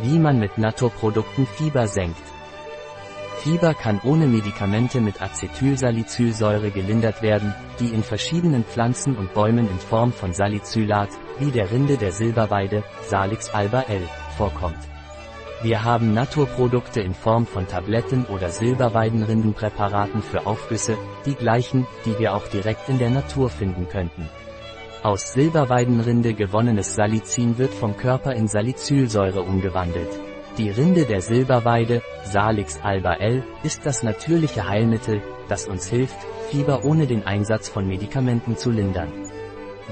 Wie man mit Naturprodukten Fieber senkt. Fieber kann ohne Medikamente mit Acetylsalicylsäure gelindert werden, die in verschiedenen Pflanzen und Bäumen in Form von Salicylat, wie der Rinde der Silberweide, Salix alba L, vorkommt. Wir haben Naturprodukte in Form von Tabletten oder Silberweidenrindenpräparaten für Aufgüsse, die gleichen, die wir auch direkt in der Natur finden könnten. Aus Silberweidenrinde gewonnenes Salicin wird vom Körper in Salicylsäure umgewandelt. Die Rinde der Silberweide, Salix alba L, ist das natürliche Heilmittel, das uns hilft, Fieber ohne den Einsatz von Medikamenten zu lindern.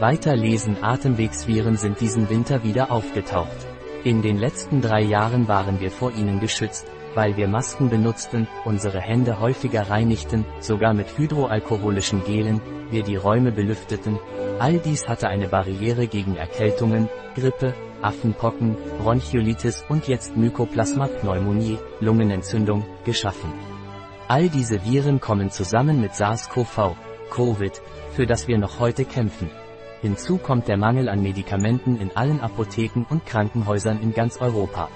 Weiter lesen Atemwegsviren sind diesen Winter wieder aufgetaucht. In den letzten drei Jahren waren wir vor ihnen geschützt, weil wir Masken benutzten, unsere Hände häufiger reinigten, sogar mit hydroalkoholischen Gelen, wir die Räume belüfteten, all dies hatte eine Barriere gegen Erkältungen, Grippe, Affenpocken, Bronchiolitis und jetzt Mykoplasma-Pneumonie, Lungenentzündung, geschaffen. All diese Viren kommen zusammen mit SARS-CoV, Covid, für das wir noch heute kämpfen. Hinzu kommt der Mangel an Medikamenten in allen Apotheken und Krankenhäusern in ganz Europa.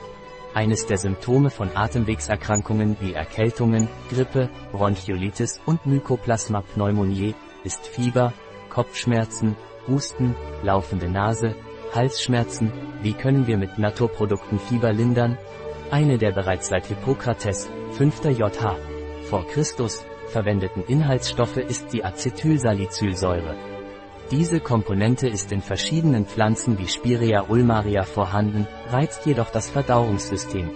Eines der Symptome von Atemwegserkrankungen wie Erkältungen, Grippe, Bronchiolitis und Mykoplasma-Pneumonie ist Fieber, Kopfschmerzen, Husten, laufende Nase, Halsschmerzen. Wie können wir mit Naturprodukten Fieber lindern? Eine der bereits seit Hippokrates, 5. JH, vor Christus, verwendeten Inhaltsstoffe ist die Acetylsalicylsäure. Diese Komponente ist in verschiedenen Pflanzen wie Spirea ulmaria vorhanden, reizt jedoch das Verdauungssystem.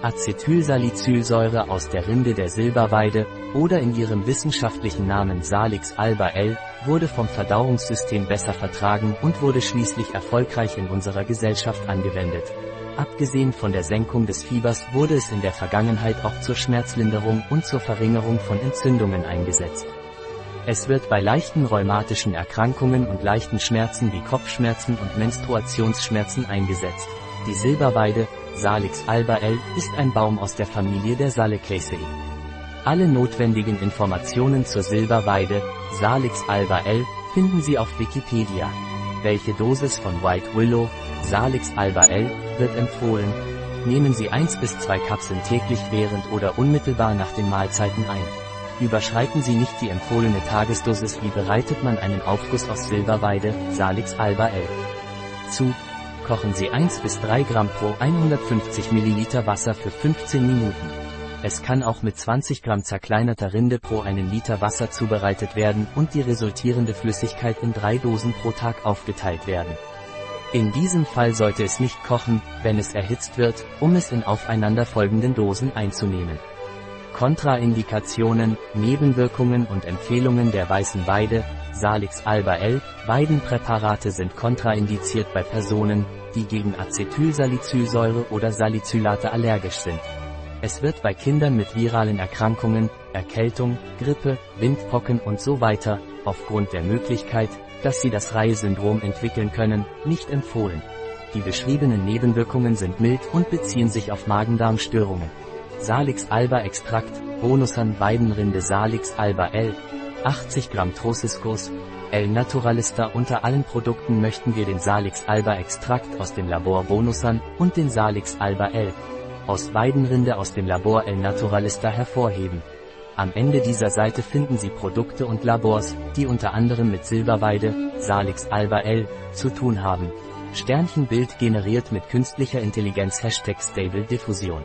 Acetylsalicylsäure aus der Rinde der Silberweide oder in ihrem wissenschaftlichen Namen Salix alba L wurde vom Verdauungssystem besser vertragen und wurde schließlich erfolgreich in unserer Gesellschaft angewendet. Abgesehen von der Senkung des Fiebers wurde es in der Vergangenheit auch zur Schmerzlinderung und zur Verringerung von Entzündungen eingesetzt. Es wird bei leichten rheumatischen Erkrankungen und leichten Schmerzen wie Kopfschmerzen und Menstruationsschmerzen eingesetzt. Die Silberweide, Salix alba L, ist ein Baum aus der Familie der Salicaceae. Alle notwendigen Informationen zur Silberweide, Salix alba L, finden Sie auf Wikipedia. Welche Dosis von White Willow, Salix alba L, wird empfohlen? Nehmen Sie 1 bis 2 Kapseln täglich während oder unmittelbar nach den Mahlzeiten ein. Überschreiten Sie nicht die empfohlene Tagesdosis Wie bereitet man einen Aufguss aus Silberweide, Salix alba L. Zu. Kochen Sie 1 bis 3 Gramm pro 150 Milliliter Wasser für 15 Minuten. Es kann auch mit 20 Gramm zerkleinerter Rinde pro einen Liter Wasser zubereitet werden und die resultierende Flüssigkeit in drei Dosen pro Tag aufgeteilt werden. In diesem Fall sollte es nicht kochen, wenn es erhitzt wird, um es in aufeinanderfolgenden Dosen einzunehmen. Kontraindikationen, Nebenwirkungen und Empfehlungen der weißen Weide, Salix alba L, Weidenpräparate sind kontraindiziert bei Personen, die gegen Acetylsalicylsäure oder Salicylate allergisch sind. Es wird bei Kindern mit viralen Erkrankungen, Erkältung, Grippe, Windpocken und so weiter, aufgrund der Möglichkeit, dass sie das Reihe-Syndrom entwickeln können, nicht empfohlen. Die beschriebenen Nebenwirkungen sind mild und beziehen sich auf Magen-Darm-Störungen. Salix alba Extrakt, Bonusan Weidenrinde Salix alba L, 80 Gramm Trociscus, L Naturalista Unter allen Produkten möchten wir den Salix alba Extrakt aus dem Labor Bonusan und den Salix alba L aus Weidenrinde aus dem Labor El Naturalista hervorheben. Am Ende dieser Seite finden Sie Produkte und Labors, die unter anderem mit Silberweide, Salix alba L, zu tun haben. Sternchenbild generiert mit künstlicher Intelligenz Hashtag Stable Diffusion.